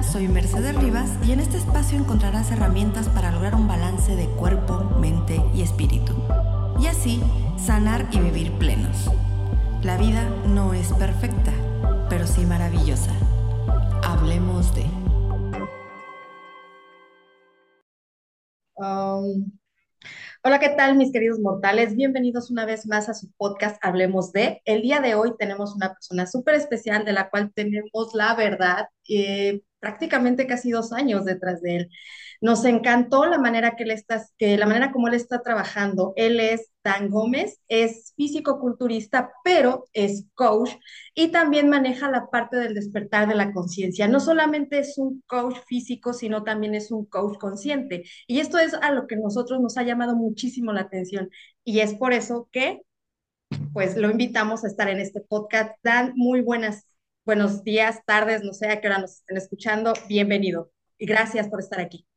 Soy Mercedes Rivas y en este espacio encontrarás herramientas para lograr un balance de cuerpo, mente y espíritu. Y así sanar y vivir plenos. La vida no es perfecta, pero sí maravillosa. Hablemos de... Um, hola, ¿qué tal mis queridos mortales? Bienvenidos una vez más a su podcast Hablemos de. El día de hoy tenemos una persona súper especial de la cual tenemos la verdad, eh, prácticamente casi dos años detrás de él. Nos encantó la manera que él está, la manera como él está trabajando. Él es Dan Gómez, es físico-culturista, pero es coach y también maneja la parte del despertar de la conciencia. No solamente es un coach físico, sino también es un coach consciente. Y esto es a lo que nosotros nos ha llamado muchísimo la atención. Y es por eso que, pues, lo invitamos a estar en este podcast. Dan, muy buenas, buenos días, tardes, no sé a qué hora nos estén escuchando. Bienvenido y gracias por estar aquí.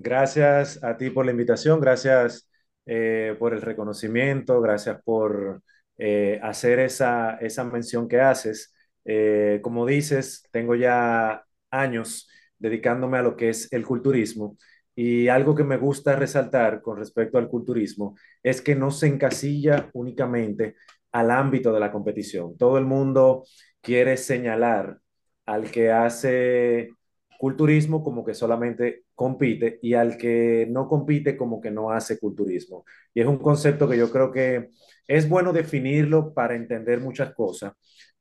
Gracias a ti por la invitación, gracias eh, por el reconocimiento, gracias por eh, hacer esa, esa mención que haces. Eh, como dices, tengo ya años dedicándome a lo que es el culturismo y algo que me gusta resaltar con respecto al culturismo es que no se encasilla únicamente al ámbito de la competición. Todo el mundo quiere señalar al que hace culturismo como que solamente compite y al que no compite como que no hace culturismo. Y es un concepto que yo creo que es bueno definirlo para entender muchas cosas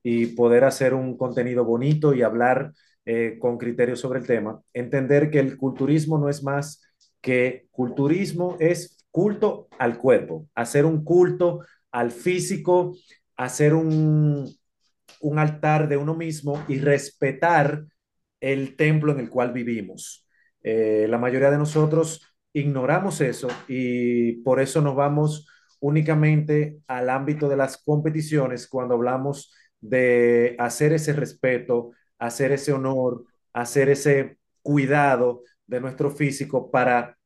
y poder hacer un contenido bonito y hablar eh, con criterios sobre el tema. Entender que el culturismo no es más que culturismo es culto al cuerpo, hacer un culto al físico, hacer un, un altar de uno mismo y respetar el templo en el cual vivimos. Eh, la mayoría de nosotros ignoramos eso y por eso nos vamos únicamente al ámbito de las competiciones cuando hablamos de hacer ese respeto, hacer ese honor, hacer ese cuidado de nuestro físico para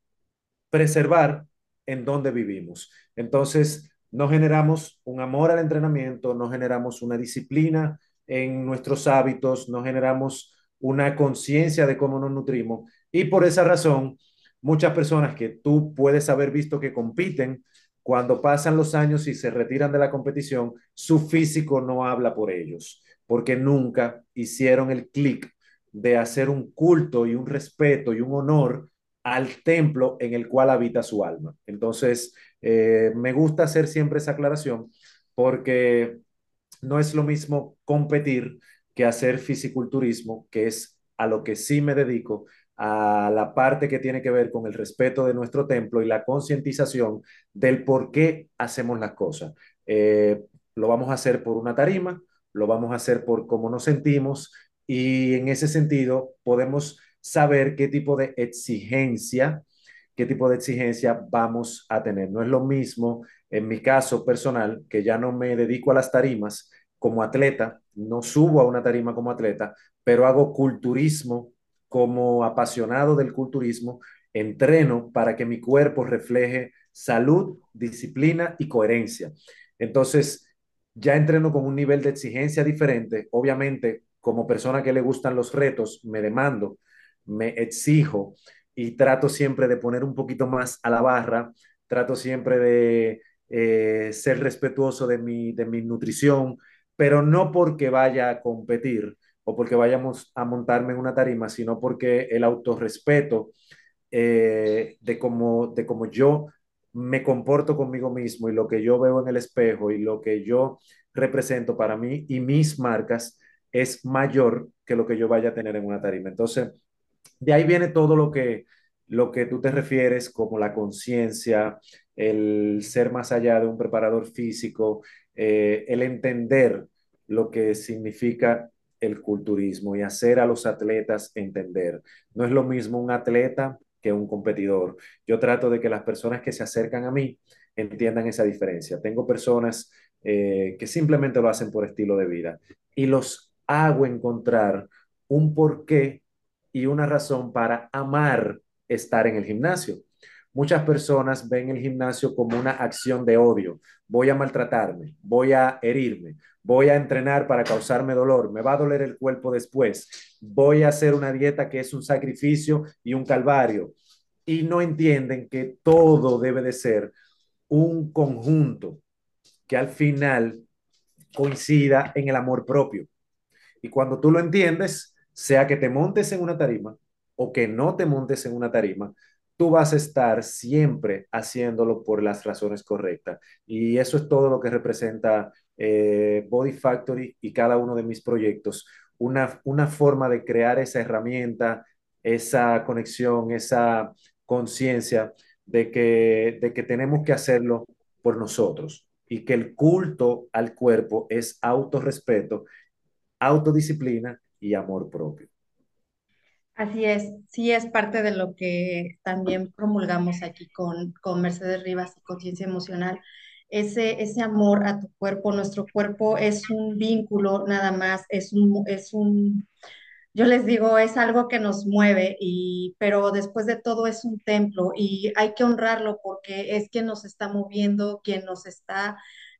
preservar en donde vivimos. Entonces, no generamos un amor al entrenamiento, no generamos una disciplina en nuestros hábitos, no generamos una conciencia de cómo nos nutrimos. Y por esa razón, muchas personas que tú puedes haber visto que compiten, cuando pasan los años y se retiran de la competición, su físico no habla por ellos, porque nunca hicieron el clic de hacer un culto y un respeto y un honor al templo en el cual habita su alma. Entonces, eh, me gusta hacer siempre esa aclaración porque no es lo mismo competir que hacer fisiculturismo, que es a lo que sí me dedico, a la parte que tiene que ver con el respeto de nuestro templo y la concientización del por qué hacemos las cosas. Eh, lo vamos a hacer por una tarima, lo vamos a hacer por cómo nos sentimos y en ese sentido podemos saber qué tipo de exigencia, qué tipo de exigencia vamos a tener. No es lo mismo en mi caso personal, que ya no me dedico a las tarimas, como atleta, no subo a una tarima como atleta, pero hago culturismo como apasionado del culturismo, entreno para que mi cuerpo refleje salud, disciplina y coherencia. Entonces, ya entreno con un nivel de exigencia diferente. Obviamente, como persona que le gustan los retos, me demando, me exijo y trato siempre de poner un poquito más a la barra, trato siempre de eh, ser respetuoso de mi, de mi nutrición, pero no porque vaya a competir o porque vayamos a montarme en una tarima, sino porque el autorrespeto eh, de, cómo, de cómo yo me comporto conmigo mismo y lo que yo veo en el espejo y lo que yo represento para mí y mis marcas es mayor que lo que yo vaya a tener en una tarima. Entonces, de ahí viene todo lo que, lo que tú te refieres como la conciencia, el ser más allá de un preparador físico, eh, el entender lo que significa el culturismo y hacer a los atletas entender. No es lo mismo un atleta que un competidor. Yo trato de que las personas que se acercan a mí entiendan esa diferencia. Tengo personas eh, que simplemente lo hacen por estilo de vida y los hago encontrar un porqué y una razón para amar estar en el gimnasio. Muchas personas ven el gimnasio como una acción de odio. Voy a maltratarme, voy a herirme, voy a entrenar para causarme dolor, me va a doler el cuerpo después. voy a hacer una dieta que es un sacrificio y un calvario. Y no entienden que todo debe de ser un conjunto que al final coincida en el amor propio. Y cuando tú lo entiendes, sea que te montes en una tarima o que no te montes en una tarima, tú vas a estar siempre haciéndolo por las razones correctas. Y eso es todo lo que representa eh, Body Factory y cada uno de mis proyectos. Una, una forma de crear esa herramienta, esa conexión, esa conciencia de que, de que tenemos que hacerlo por nosotros y que el culto al cuerpo es autorrespeto, autodisciplina y amor propio. Así es, sí es parte de lo que también promulgamos aquí con, con Mercedes Rivas y Conciencia Emocional. Ese, ese amor a tu cuerpo, nuestro cuerpo es un vínculo nada más, es un, es un, yo les digo, es algo que nos mueve, y, pero después de todo es un templo y hay que honrarlo porque es quien nos está moviendo, quien nos está,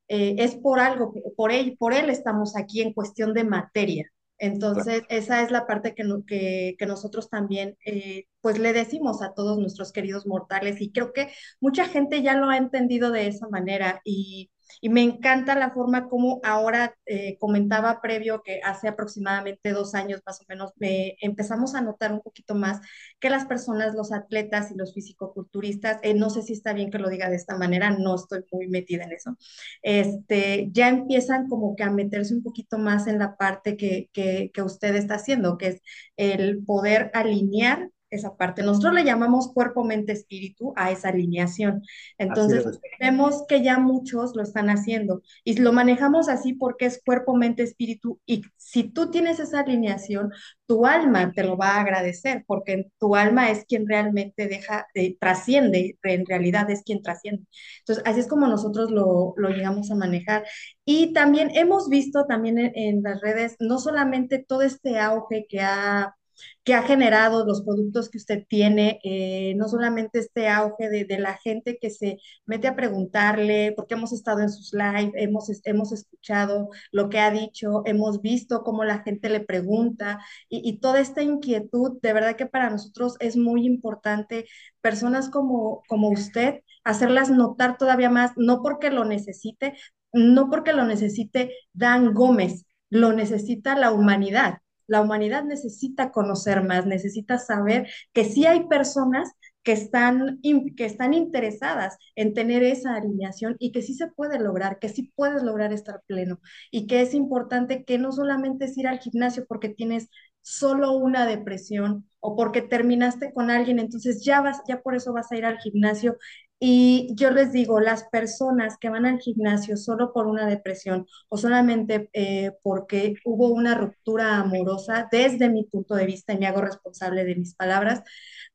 eh, es por algo, por él, por él estamos aquí en cuestión de materia. Entonces, esa es la parte que, que, que nosotros también, eh, pues le decimos a todos nuestros queridos mortales y creo que mucha gente ya lo ha entendido de esa manera y y me encanta la forma como ahora eh, comentaba previo que hace aproximadamente dos años más o menos empezamos a notar un poquito más que las personas, los atletas y los fisicoculturistas, eh, no sé si está bien que lo diga de esta manera, no estoy muy metida en eso, este, ya empiezan como que a meterse un poquito más en la parte que, que, que usted está haciendo, que es el poder alinear esa parte. Nosotros le llamamos cuerpo, mente, espíritu a esa alineación. Entonces, vemos que ya muchos lo están haciendo y lo manejamos así porque es cuerpo, mente, espíritu y si tú tienes esa alineación, tu alma te lo va a agradecer porque tu alma es quien realmente deja, eh, trasciende, en realidad es quien trasciende. Entonces, así es como nosotros lo, lo llegamos a manejar. Y también hemos visto también en las redes, no solamente todo este auge que ha que ha generado los productos que usted tiene, eh, no solamente este auge de, de, la gente que se mete a preguntarle, porque hemos estado en sus live, hemos, hemos escuchado lo que ha dicho, hemos visto cómo la gente le pregunta y, y toda esta inquietud, de verdad que para nosotros es muy importante, personas como, como usted, hacerlas notar todavía más, no porque lo necesite, no porque lo necesite Dan Gómez, lo necesita la humanidad la humanidad necesita conocer más, necesita saber que sí hay personas que están, que están interesadas en tener esa alineación y que sí se puede lograr, que sí puedes lograr estar pleno. Y que es importante que no solamente es ir al gimnasio porque tienes solo una depresión o porque terminaste con alguien, entonces ya vas, ya por eso vas a ir al gimnasio y yo les digo, las personas que van al gimnasio solo por una depresión o solamente eh, porque hubo una ruptura amorosa, desde mi punto de vista, y me hago responsable de mis palabras,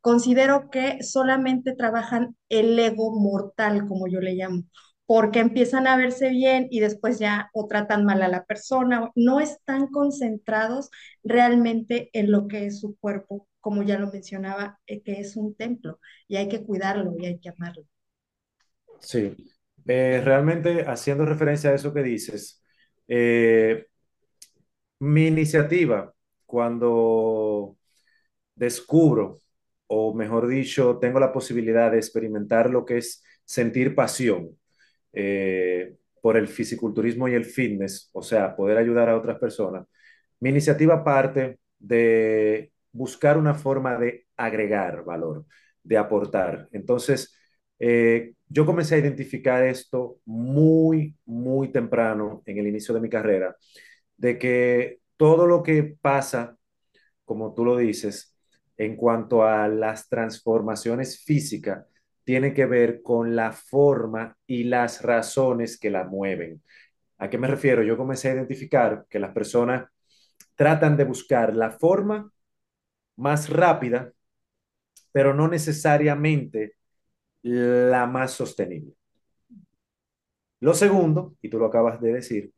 considero que solamente trabajan el ego mortal, como yo le llamo, porque empiezan a verse bien y después ya o tratan mal a la persona, no están concentrados realmente en lo que es su cuerpo, como ya lo mencionaba, eh, que es un templo y hay que cuidarlo y hay que amarlo. Sí, eh, realmente haciendo referencia a eso que dices, eh, mi iniciativa cuando descubro, o mejor dicho, tengo la posibilidad de experimentar lo que es sentir pasión eh, por el fisiculturismo y el fitness, o sea, poder ayudar a otras personas, mi iniciativa parte de buscar una forma de agregar valor, de aportar. Entonces, eh, yo comencé a identificar esto muy, muy temprano en el inicio de mi carrera, de que todo lo que pasa, como tú lo dices, en cuanto a las transformaciones físicas, tiene que ver con la forma y las razones que la mueven. ¿A qué me refiero? Yo comencé a identificar que las personas tratan de buscar la forma más rápida, pero no necesariamente la más sostenible. Lo segundo, y tú lo acabas de decir,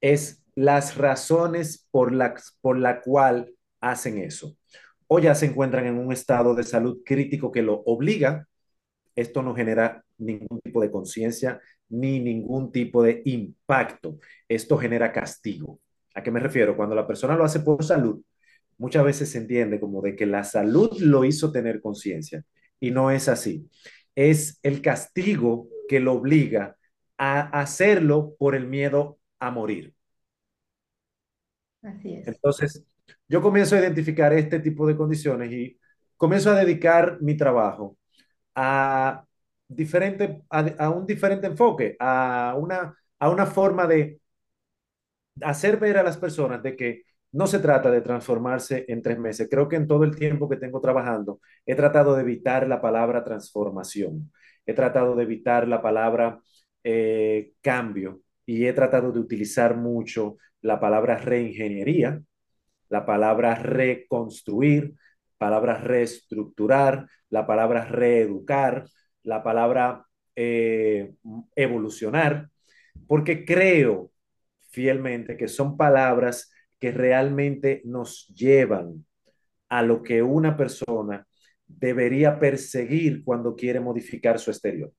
es las razones por la, por la cual hacen eso. O ya se encuentran en un estado de salud crítico que lo obliga. Esto no genera ningún tipo de conciencia ni ningún tipo de impacto. Esto genera castigo. ¿A qué me refiero? Cuando la persona lo hace por salud, muchas veces se entiende como de que la salud lo hizo tener conciencia y no es así. Es el castigo que lo obliga a hacerlo por el miedo a morir. Así es. Entonces, yo comienzo a identificar este tipo de condiciones y comienzo a dedicar mi trabajo a, diferente, a, un diferente enfoque, a una, a una forma de hacer ver a las personas de que no se trata de transformarse en tres meses. Creo que en todo el tiempo que tengo trabajando he tratado de evitar la palabra transformación, he tratado de evitar la palabra eh, cambio y he tratado de utilizar mucho la palabra reingeniería, la palabra reconstruir, palabra reestructurar, la palabra reeducar, la palabra eh, evolucionar, porque creo fielmente que son palabras que realmente nos llevan a lo que una persona debería perseguir cuando quiere modificar su exterior,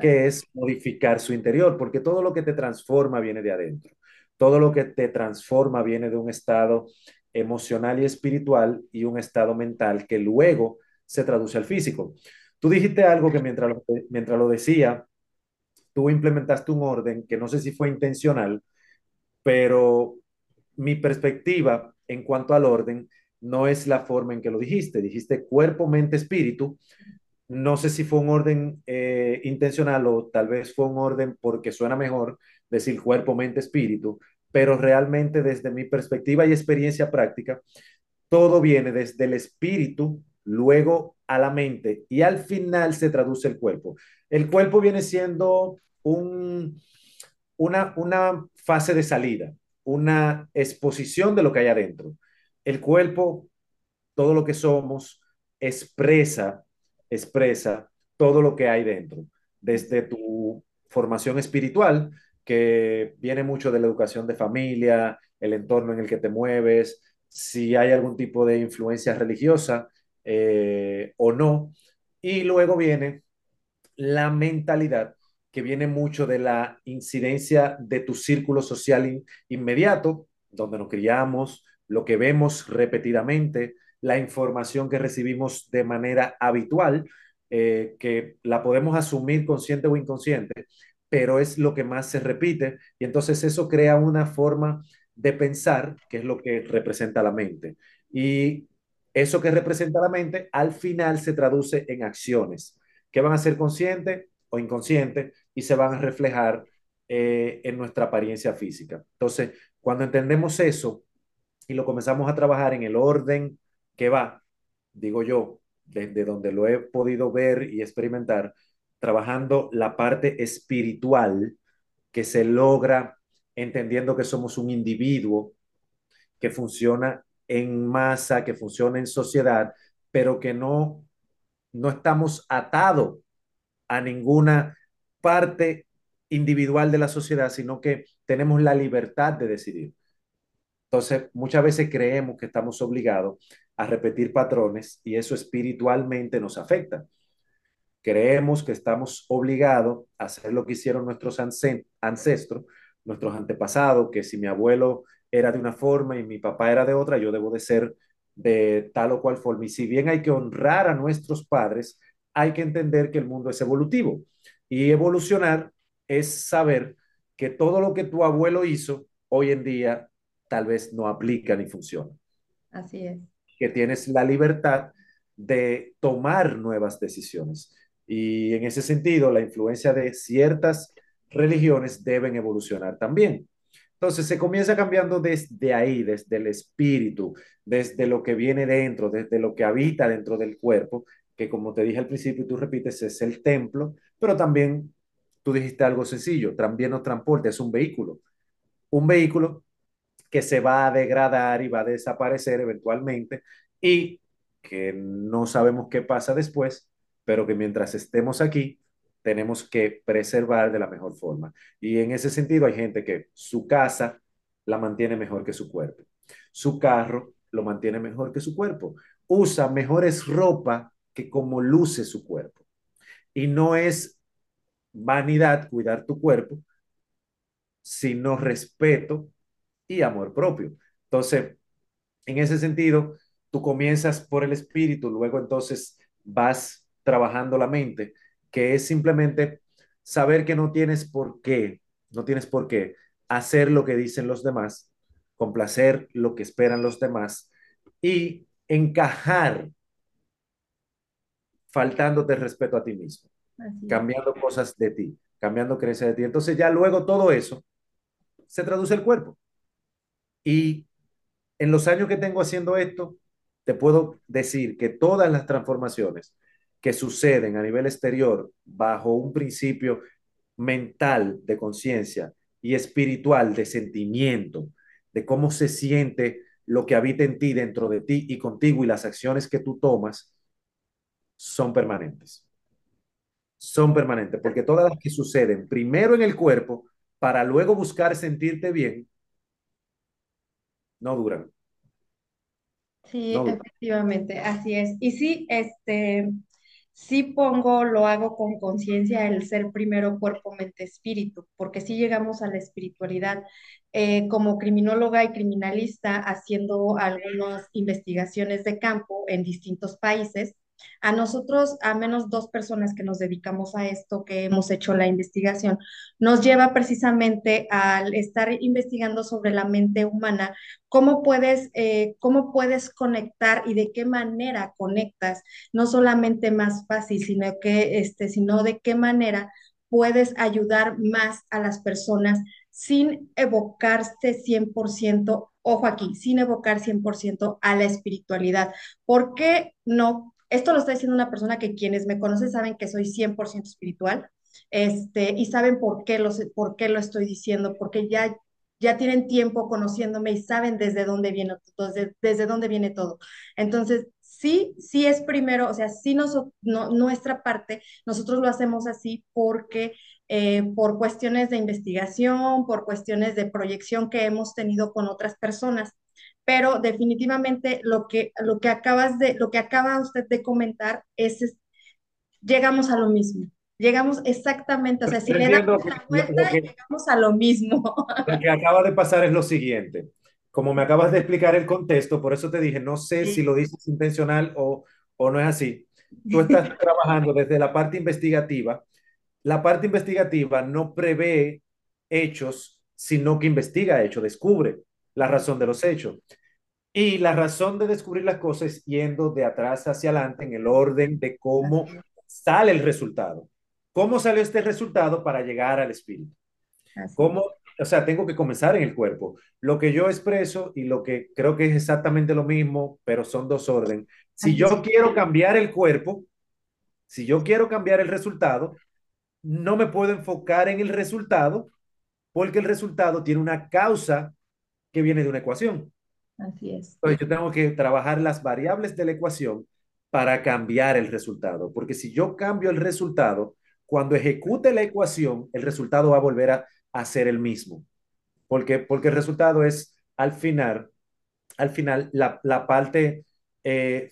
que es modificar su interior, porque todo lo que te transforma viene de adentro. Todo lo que te transforma viene de un estado emocional y espiritual y un estado mental que luego se traduce al físico. Tú dijiste algo que mientras lo, mientras lo decía, tú implementaste un orden que no sé si fue intencional, pero mi perspectiva en cuanto al orden no es la forma en que lo dijiste. Dijiste cuerpo, mente, espíritu. No sé si fue un orden eh, intencional o tal vez fue un orden porque suena mejor decir cuerpo, mente, espíritu, pero realmente desde mi perspectiva y experiencia práctica, todo viene desde el espíritu, luego a la mente y al final se traduce el cuerpo. El cuerpo viene siendo un, una, una fase de salida, una exposición de lo que hay adentro. El cuerpo, todo lo que somos, expresa, expresa todo lo que hay dentro, desde tu formación espiritual, que viene mucho de la educación de familia, el entorno en el que te mueves, si hay algún tipo de influencia religiosa eh, o no. Y luego viene la mentalidad, que viene mucho de la incidencia de tu círculo social inmediato, donde nos criamos, lo que vemos repetidamente, la información que recibimos de manera habitual, eh, que la podemos asumir consciente o inconsciente, pero es lo que más se repite y entonces eso crea una forma de pensar, que es lo que representa la mente. Y eso que representa la mente al final se traduce en acciones que van a ser conscientes o inconscientes y se van a reflejar eh, en nuestra apariencia física. Entonces, cuando entendemos eso y lo comenzamos a trabajar en el orden que va, digo yo, desde donde lo he podido ver y experimentar, trabajando la parte espiritual que se logra entendiendo que somos un individuo que funciona en masa, que funciona en sociedad, pero que no, no estamos atados a ninguna parte individual de la sociedad, sino que tenemos la libertad de decidir. Entonces, muchas veces creemos que estamos obligados a repetir patrones y eso espiritualmente nos afecta creemos que estamos obligados a hacer lo que hicieron nuestros ancestros, nuestros antepasados, que si mi abuelo era de una forma y mi papá era de otra, yo debo de ser de tal o cual forma. Y si bien hay que honrar a nuestros padres, hay que entender que el mundo es evolutivo. Y evolucionar es saber que todo lo que tu abuelo hizo hoy en día tal vez no aplica ni funciona. Así es. Que tienes la libertad de tomar nuevas decisiones. Y en ese sentido, la influencia de ciertas religiones deben evolucionar también. Entonces se comienza cambiando desde ahí, desde el espíritu, desde lo que viene dentro, desde lo que habita dentro del cuerpo, que como te dije al principio y tú repites, es el templo, pero también tú dijiste algo sencillo, también nos transporte, es un vehículo. Un vehículo que se va a degradar y va a desaparecer eventualmente y que no sabemos qué pasa después, pero que mientras estemos aquí, tenemos que preservar de la mejor forma. Y en ese sentido hay gente que su casa la mantiene mejor que su cuerpo. Su carro lo mantiene mejor que su cuerpo. Usa mejores ropa que como luce su cuerpo. Y no es vanidad cuidar tu cuerpo, sino respeto y amor propio. Entonces, En ese sentido, tú comienzas por el espíritu, luego entonces vas trabajando la mente, que es simplemente saber que no tienes por qué, no tienes por qué hacer lo que dicen los demás, complacer lo que esperan los demás y encajar faltándote respeto a ti mismo, cambiando cosas de ti, cambiando creencias de ti. Entonces ya luego todo eso se traduce el cuerpo. Y en los años que tengo haciendo esto, te puedo decir que todas las transformaciones que suceden a nivel exterior bajo un principio mental de conciencia y espiritual de sentimiento, de cómo se siente lo que habita en ti, dentro de ti y contigo y las acciones que tú tomas, son permanentes. Son permanentes, porque todas las que suceden primero en el cuerpo para luego buscar sentirte bien, no duran. Sí, efectivamente, así es. Y sí, este, sí pongo, lo hago con conciencia el ser primero cuerpo, mente, espíritu, porque si llegamos a la espiritualidad. Eh, como criminóloga y criminalista, haciendo algunas investigaciones de campo en distintos países, a nosotros, a menos dos personas que nos dedicamos a esto, que hemos hecho la investigación, nos lleva precisamente al estar investigando sobre la mente humana, cómo puedes, eh, cómo puedes conectar y de qué manera conectas, no solamente más fácil, sino que, este, sino de qué manera puedes ayudar más a las personas sin evocarse 100%, ojo aquí, sin evocar 100% a la espiritualidad. ¿Por qué no esto lo está diciendo una persona que quienes me conocen saben que soy 100% espiritual, este, y saben por qué, lo, por qué lo estoy diciendo, porque ya, ya tienen tiempo conociéndome y saben desde dónde viene, desde, desde dónde viene todo. Entonces, sí, sí es primero, o sea, sí nos, no, nuestra parte, nosotros lo hacemos así porque eh, por cuestiones de investigación, por cuestiones de proyección que hemos tenido con otras personas pero definitivamente lo que, lo que acabas de, lo que acaba usted de comentar es, llegamos a lo mismo. Llegamos exactamente, o sea, si le damos la vuelta, llegamos a lo mismo. Lo que acaba de pasar es lo siguiente. Como me acabas de explicar el contexto, por eso te dije, no sé si lo dices intencional o, o no es así. Tú estás trabajando desde la parte investigativa. La parte investigativa no prevé hechos, sino que investiga hechos, descubre la razón de los hechos. Y la razón de descubrir las cosas es yendo de atrás hacia adelante en el orden de cómo sale el resultado. ¿Cómo salió este resultado para llegar al espíritu? ¿Cómo, o sea, tengo que comenzar en el cuerpo. Lo que yo expreso y lo que creo que es exactamente lo mismo, pero son dos órdenes. Si yo quiero cambiar el cuerpo, si yo quiero cambiar el resultado, no me puedo enfocar en el resultado porque el resultado tiene una causa que viene de una ecuación. Así es. Entonces yo tengo que trabajar las variables de la ecuación para cambiar el resultado, porque si yo cambio el resultado, cuando ejecute la ecuación, el resultado va a volver a, a ser el mismo, porque, porque el resultado es al final, al final la, la parte eh,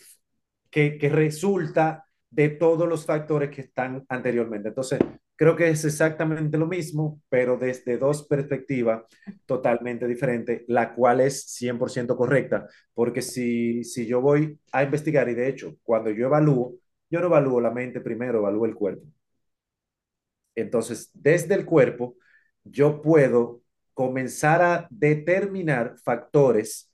que, que resulta de todos los factores que están anteriormente. Entonces, Creo que es exactamente lo mismo, pero desde dos perspectivas totalmente diferentes, la cual es 100% correcta, porque si, si yo voy a investigar, y de hecho, cuando yo evalúo, yo no evalúo la mente primero, evalúo el cuerpo. Entonces, desde el cuerpo, yo puedo comenzar a determinar factores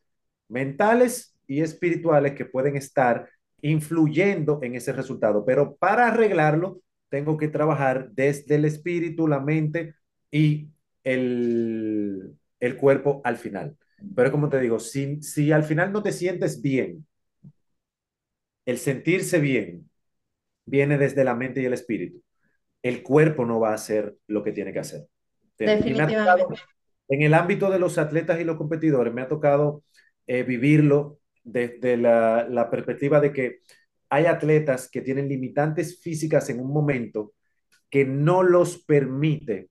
mentales y espirituales que pueden estar influyendo en ese resultado, pero para arreglarlo, tengo que trabajar desde el espíritu, la mente y el, el cuerpo al final. Pero como te digo, si, si al final no te sientes bien, el sentirse bien viene desde la mente y el espíritu. El cuerpo no va a hacer lo que tiene que hacer. Definitivamente. En el ámbito de los atletas y los competidores, me ha tocado eh, vivirlo desde la, la perspectiva de que hay atletas que tienen limitantes físicas en un momento que no los permite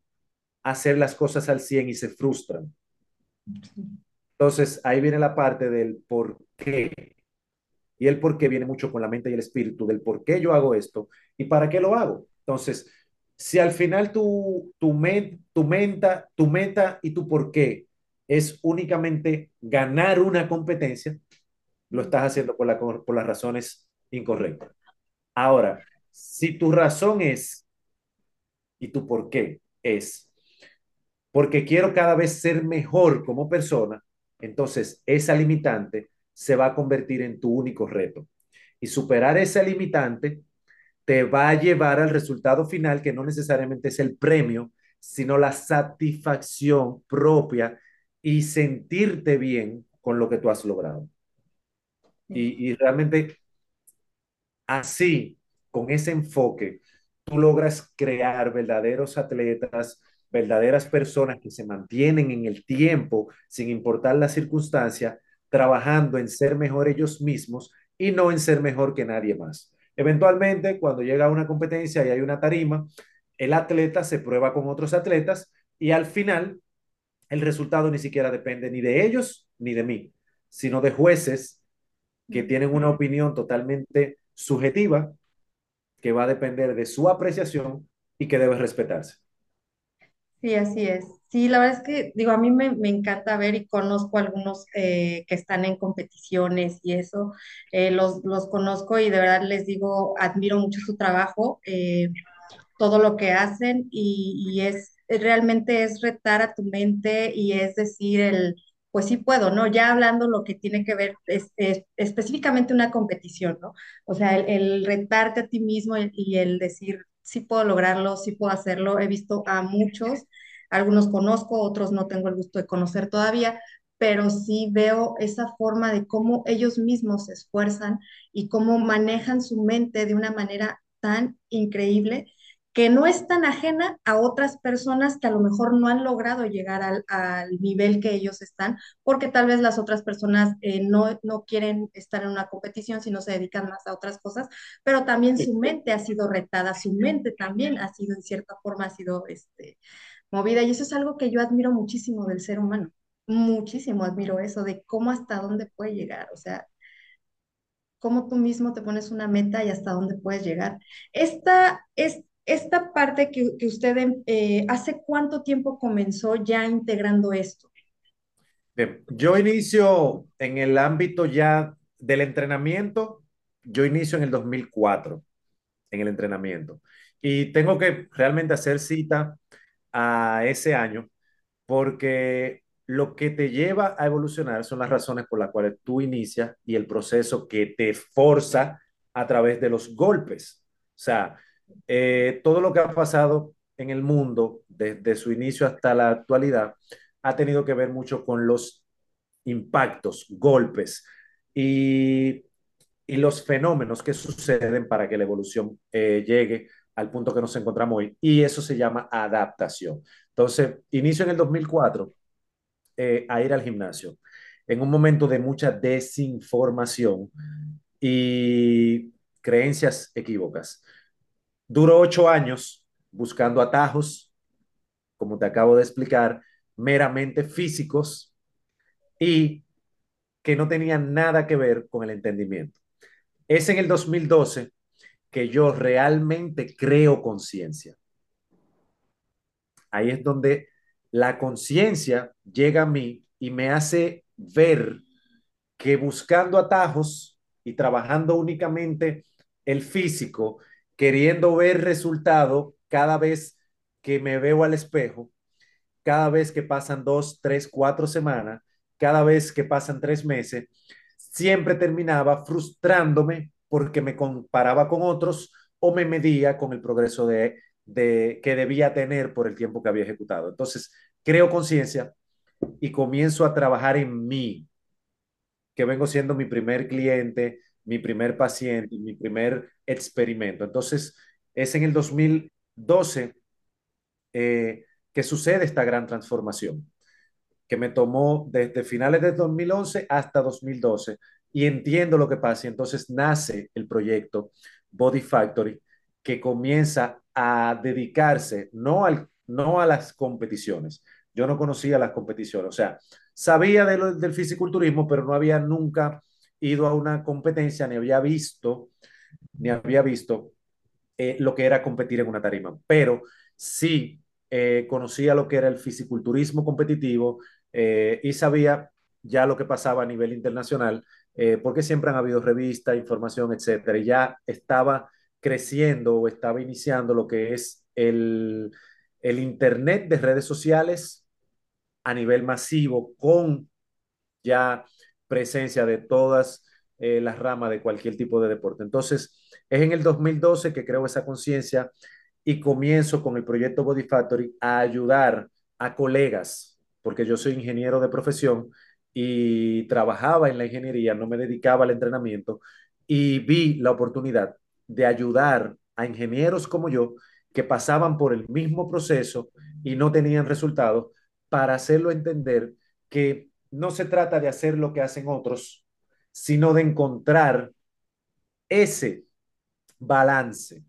hacer las cosas al 100 y se frustran. Entonces, ahí viene la parte del por qué. Y el por qué viene mucho con la mente y el espíritu, del por qué yo hago esto y para qué lo hago. Entonces, si al final tu, tu, tu, meta, tu meta y tu por qué es únicamente ganar una competencia, lo estás haciendo por, la, por las razones incorrectas. Ahora, si tu razón es, y tu por qué es, porque quiero cada vez ser mejor como persona, entonces esa limitante se va a convertir en tu único reto. Y superar esa limitante te va a llevar al resultado final, que no necesariamente es el premio, sino la satisfacción propia y sentirte bien con lo que tú has logrado. Y, y realmente así, con ese enfoque, tú logras crear verdaderos atletas, verdaderas personas que se mantienen en el tiempo, sin importar la circunstancia, trabajando en ser mejor ellos mismos y no en ser mejor que nadie más. Eventualmente, cuando llega una competencia y hay una tarima, el atleta se prueba con otros atletas y al final el resultado ni siquiera depende ni de ellos ni de mí, sino de jueces que tienen una opinión totalmente subjetiva que va a depender de su apreciación y que debe respetarse. Sí, así es. Sí, la verdad es que, digo, a mí me, encanta ver y conozco algunos eh, que están en competiciones y eso, eh, los, los conozco y de verdad les digo, admiro mucho su trabajo, eh, todo lo que hacen y, y es, realmente es retar a tu mente y es decir el, pues sí puedo, ¿no? Ya hablando lo que tiene que ver es, específicamente una competición, ¿no? O sea, el, el retarte a ti mismo y, y el decir, sí puedo lograrlo, sí puedo hacerlo. He visto a muchos algunos conozco, otros no tengo el gusto de conocer todavía, pero sí veo esa forma de cómo ellos mismos se esfuerzan y cómo manejan su mente de una manera tan increíble que no es tan ajena a otras personas que a lo mejor no han logrado llegar al, nivel que ellos están, porque tal vez las otras personas eh, no, no quieren estar en una competición, sino se dedican más a otras cosas, pero también su mente ha sido retada, su mente también ha sido, en cierta forma, ha sido este, movida. Y eso es algo que yo admiro muchísimo del ser humano. Muchísimo admiro eso, de cómo hasta dónde puede llegar. O sea, cómo tú mismo te pones una meta y hasta dónde puedes llegar. Esta, es, esta parte que, que usted, eh, ¿hace cuánto tiempo comenzó ya integrando esto? yo inicio en el ámbito ya del entrenamiento, yo inicio en el 2004 en el entrenamiento. Y tengo que realmente hacer cita a ese año, porque lo que te lleva a evolucionar son las razones por las cuales tú inicias y el proceso que te forza a través de los golpes. O sea, eh, todo lo que ha pasado en el mundo desde su inicio hasta la actualidad ha tenido que ver mucho con los impactos, golpes y, los fenómenos que suceden para que la evolución eh, llegue al punto que nos encontramos hoy. Y eso se llama adaptación. Entonces, inicio en el 2004 eh, a ir al gimnasio en un momento de mucha desinformación y creencias equívocas. Duró ocho años buscando atajos, como te acabo de explicar, meramente físicos y que no tenían nada que ver con el entendimiento. Es en el 2012 que yo realmente creo conciencia. Ahí es donde la conciencia llega a mí y me hace ver que buscando atajos y trabajando únicamente el físico, queriendo ver resultado cada vez que me veo al espejo, cada vez que pasan dos, tres, cuatro semanas, cada vez que pasan tres meses, siempre terminaba frustrándome porque me comparaba con otros o me medía con el progreso de, de, que debía tener por el tiempo que había ejecutado. Entonces, creo conciencia y comienzo a trabajar en mí, que vengo siendo mi primer cliente, mi primer paciente, mi primer experimento. Entonces, es en el 2012 eh, que sucede esta gran transformación, que me tomó desde finales de 2011 hasta 2012 y entiendo lo que pasa. Y entonces nace el proyecto Body Factory, que comienza a dedicarse no, al, no a las competiciones. Yo no conocía las competiciones, o sea, sabía del fisiculturismo, pero no había nunca ido a una competencia, ni había visto, ni había visto eh, lo que era competir en una tarima. Pero sí eh, conocía lo que era el fisiculturismo competitivo, eh, y sabía ya lo que pasaba a nivel internacional, porque siempre han habido revistas, información, etcétera, y ya estaba creciendo o estaba iniciando lo que es el, el Internet de redes sociales a nivel masivo con ya presencia de todas eh, las ramas de cualquier tipo de deporte. Entonces, es en el 2012 que creo esa conciencia y comienzo con el proyecto Body Factory a ayudar a colegas, porque yo soy ingeniero de profesión y trabajaba en la ingeniería, no me dedicaba al entrenamiento y vi la oportunidad de ayudar a ingenieros como yo que pasaban por el mismo proceso y no tenían resultados para hacerlo entender que no se trata de hacer lo que hacen otros, sino de encontrar ese balance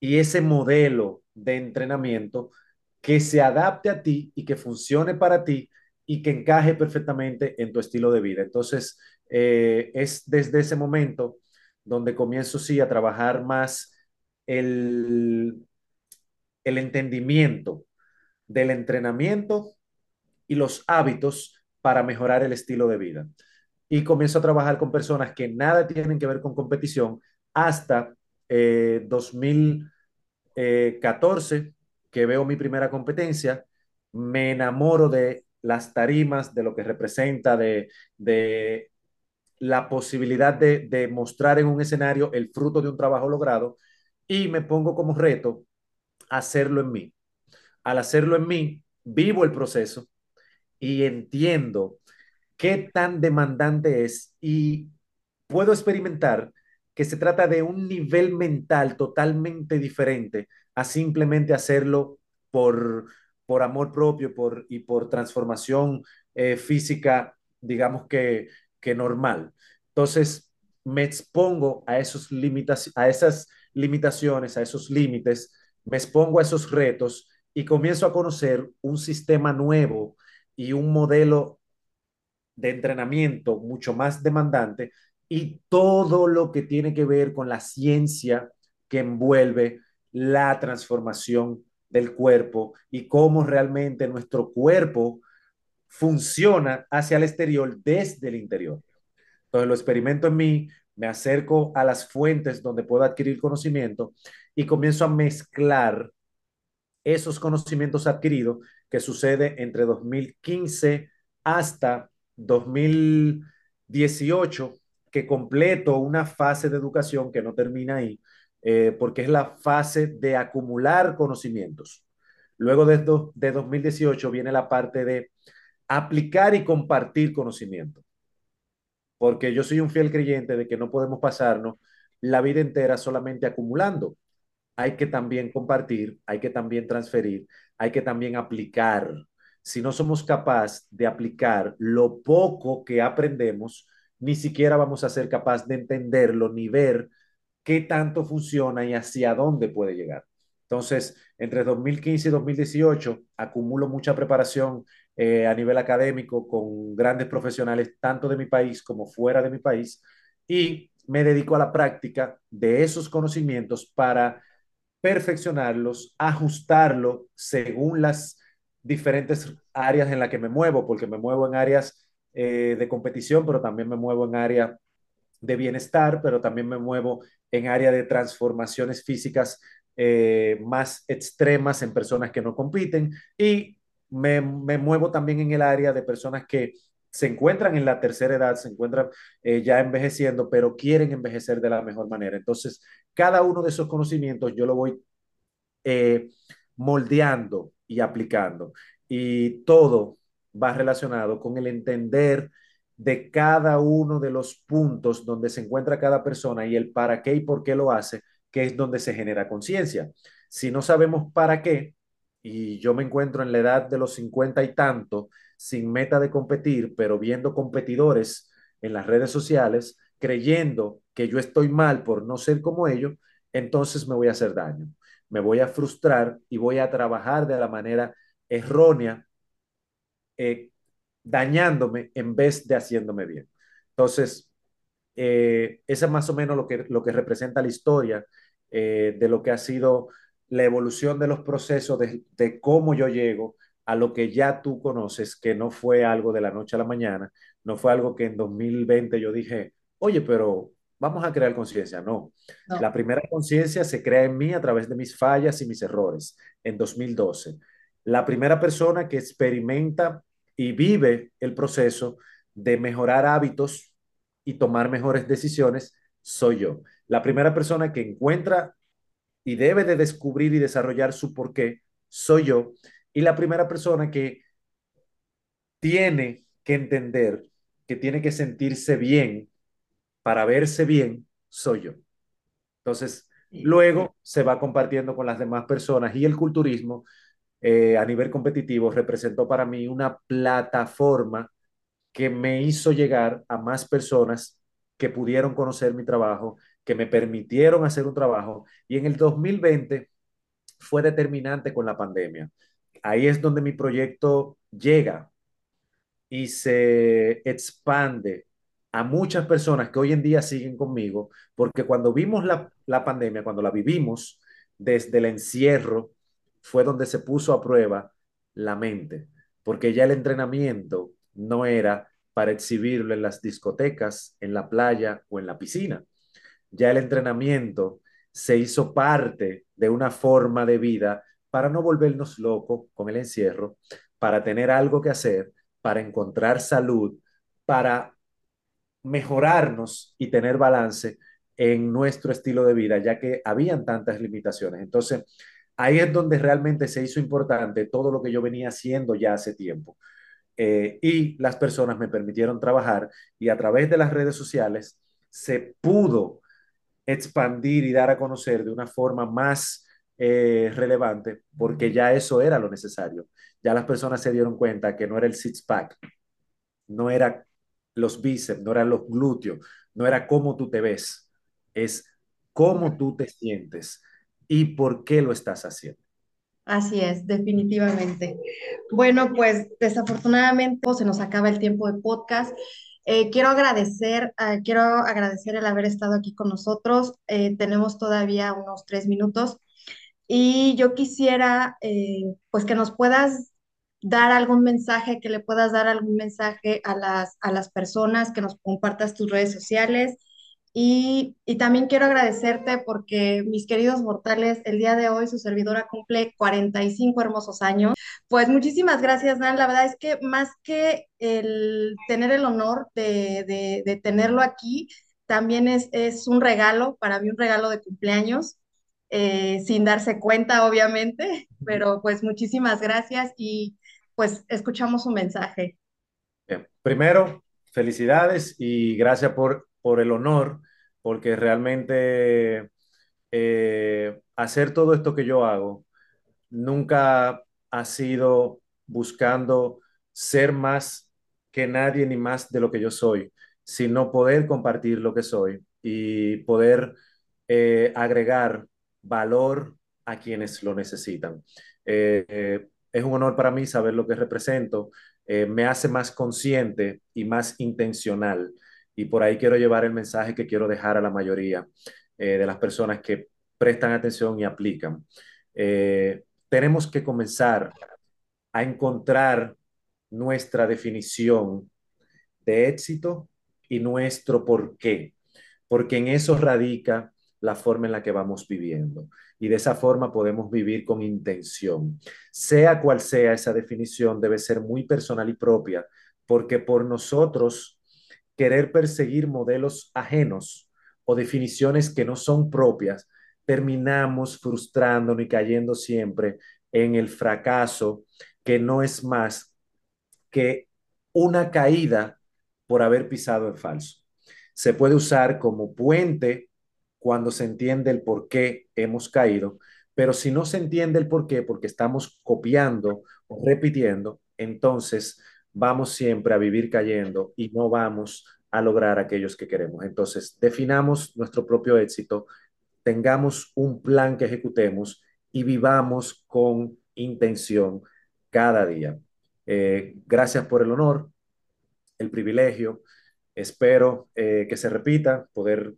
y ese modelo de entrenamiento que se adapte a ti y que funcione para ti y que encaje perfectamente en tu estilo de vida. Entonces, eh, es desde ese momento donde comienzo, sí, a trabajar más el, el entendimiento del entrenamiento y los hábitos para mejorar el estilo de vida. Y comienzo a trabajar con personas que nada tienen que ver con competición hasta 2014, eh, que veo mi primera competencia, me enamoro de las tarimas, de lo que representa, de, de la posibilidad de, de mostrar en un escenario el fruto de un trabajo logrado y me pongo como reto hacerlo en mí. Al hacerlo en mí, vivo el proceso y entiendo qué tan demandante es y puedo experimentar que se trata de un nivel mental totalmente diferente a simplemente hacerlo por, por amor propio por, y por transformación eh, física, digamos que, que normal. Entonces, me expongo a, esos a esas limitaciones, a esos límites, me expongo a esos retos y comienzo a conocer un sistema nuevo y un modelo de entrenamiento mucho más demandante y todo lo que tiene que ver con la ciencia que envuelve la transformación del cuerpo y cómo realmente nuestro cuerpo funciona hacia el exterior desde el interior. Entonces lo experimento en mí, me acerco a las fuentes donde puedo adquirir conocimiento y comienzo a mezclar esos conocimientos adquiridos que sucede entre 2015 hasta 2018, que completo una fase de educación que no termina ahí, eh, porque es la fase de acumular conocimientos. Luego de, de 2018 viene la parte de aplicar y compartir conocimiento, porque yo soy un fiel creyente de que no podemos pasarnos la vida entera solamente acumulando. Hay que también compartir, hay que también transferir, hay que también aplicar. Si no somos capaces de aplicar lo poco que aprendemos, ni siquiera vamos a ser capaces de entenderlo ni ver qué tanto funciona y hacia dónde puede llegar. Entonces, entre 2015 y 2018, acumulo mucha preparación eh, a nivel académico con grandes profesionales, tanto de mi país como fuera de mi país, y me dedico a la práctica de esos conocimientos para perfeccionarlos, ajustarlos según las diferentes áreas en las que me muevo, porque me muevo en áreas eh, de competición, pero también me muevo en área de bienestar, pero también me muevo en área de transformaciones físicas eh, más extremas en personas que no compiten. Y me, me, muevo también en el área de personas que se encuentran en la tercera edad, se encuentran eh, ya envejeciendo, pero quieren envejecer de la mejor manera. Entonces, cada uno de esos conocimientos yo lo voy eh, moldeando y aplicando. Y todo va relacionado con el entender de cada uno de los puntos donde se encuentra cada persona y el para qué y por qué lo hace, que es donde se genera conciencia. Si no sabemos para qué, y yo me encuentro en la edad de los cincuenta y tanto, sin meta de competir, pero viendo competidores en las redes sociales, creyendo que yo estoy mal por no ser como ellos, entonces me voy a hacer daño, me voy a frustrar y voy a trabajar de la manera errónea, eh, dañándome en vez de haciéndome bien. Entonces, eh, ese es más o menos lo que, lo que representa la historia eh, de lo que ha sido la evolución de los procesos, de, de cómo yo llego a lo que ya tú conoces, que no fue algo de la noche a la mañana, no fue algo que en 2020 yo dije, oye, pero vamos a crear conciencia. No. no. La primera conciencia se crea en mí a través de mis fallas y mis errores en 2012. La primera persona que experimenta y vive el proceso de mejorar hábitos y tomar mejores decisiones soy yo. La primera persona que encuentra y debe de descubrir y desarrollar su porqué soy yo. Y la primera persona que tiene que entender, que tiene que sentirse bien para verse bien, soy yo. Entonces, luego se va compartiendo con las demás personas y el culturismo eh, a nivel competitivo representó para mí una plataforma que me hizo llegar a más personas que pudieron conocer mi trabajo, que me permitieron hacer un trabajo. Y en el 2020 fue determinante con la pandemia. Ahí es donde mi proyecto llega y se expande a muchas personas que hoy en día siguen conmigo, porque cuando vimos la, la pandemia, cuando la vivimos desde el encierro, fue donde se puso a prueba la mente, porque ya el entrenamiento no era para exhibirlo en las discotecas, en la playa o en la piscina. Ya el entrenamiento se hizo parte de una forma de vida para no volvernos locos con el encierro, para tener algo que hacer, para encontrar salud, para mejorarnos y tener balance en nuestro estilo de vida, ya que habían tantas limitaciones. Entonces, ahí es donde realmente se hizo importante todo lo que yo venía haciendo ya hace tiempo. Eh, y las personas me permitieron trabajar y a través de las redes sociales se pudo expandir y dar a conocer de una forma más eh, relevante porque ya eso era lo necesario. Ya las personas se dieron cuenta que no era el six-pack, no era los bíceps, no eran los glúteos, no era cómo tú te ves, es cómo tú te sientes y por qué lo estás haciendo. Así es, definitivamente. Bueno, pues desafortunadamente se nos acaba el tiempo de podcast. Eh, quiero agradecer, uh, quiero agradecer el haber estado aquí con nosotros. Eh, tenemos todavía unos tres minutos y yo quisiera, eh, pues que nos puedas dar algún mensaje, que le puedas dar algún mensaje a las, a las personas, que nos compartas tus redes sociales y, también quiero agradecerte porque, mis queridos mortales, el día de hoy su servidora cumple 45 hermosos años. Pues muchísimas gracias, Dan. La verdad es que más que el tener el honor de, tenerlo aquí, también es, es, un regalo, para mí un regalo de cumpleaños, eh, sin darse cuenta, obviamente, pero pues muchísimas gracias y pues escuchamos un mensaje. Primero, felicidades y gracias por por el honor, porque realmente eh, hacer todo esto que yo hago nunca ha sido buscando ser más que nadie ni más de lo que yo soy, sino poder compartir lo que soy y poder eh, agregar valor a quienes lo necesitan. Eh, es un honor para mí saber lo que represento, me hace más consciente y más intencional y por ahí quiero llevar el mensaje que quiero dejar a la mayoría eh, de las personas que prestan atención y aplican. Eh, tenemos que comenzar a encontrar nuestra definición de éxito y nuestro por qué, porque en eso radica la forma en la que vamos viviendo. Y de esa forma podemos vivir con intención. Sea cual sea esa definición, debe ser muy personal y propia, porque por nosotros querer perseguir modelos ajenos o definiciones que no son propias, terminamos frustrándonos y cayendo siempre en el fracaso, que no es más que una caída por haber pisado en falso. Se puede usar como puente cuando se entiende el por qué hemos caído, pero si no se entiende el por qué, porque estamos copiando o repitiendo, entonces vamos siempre a vivir cayendo y no vamos a lograr aquellos que queremos. Entonces, definamos nuestro propio éxito, tengamos un plan que ejecutemos y vivamos con intención cada día. Eh, gracias por el honor, el privilegio. Espero eh, que se repita, poder,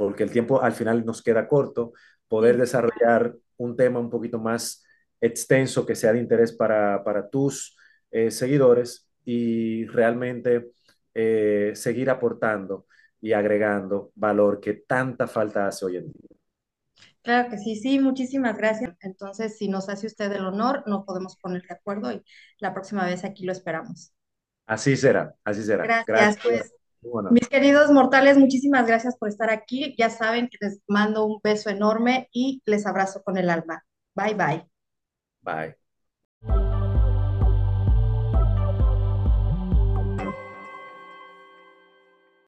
porque el tiempo al final nos queda corto, poder desarrollar un tema un poquito más extenso que sea de interés para, para tus eh, seguidores y realmente eh, seguir aportando y agregando valor que tanta falta hace hoy en día. Claro que sí, sí, muchísimas gracias. Entonces, si nos hace usted el honor, nos podemos poner de acuerdo y la próxima vez aquí lo esperamos. Así será, así será. Gracias, gracias. pues. Mis queridos mortales, muchísimas gracias por estar aquí. Ya saben que les mando un beso enorme y les abrazo con el alma. Bye, bye. Bye.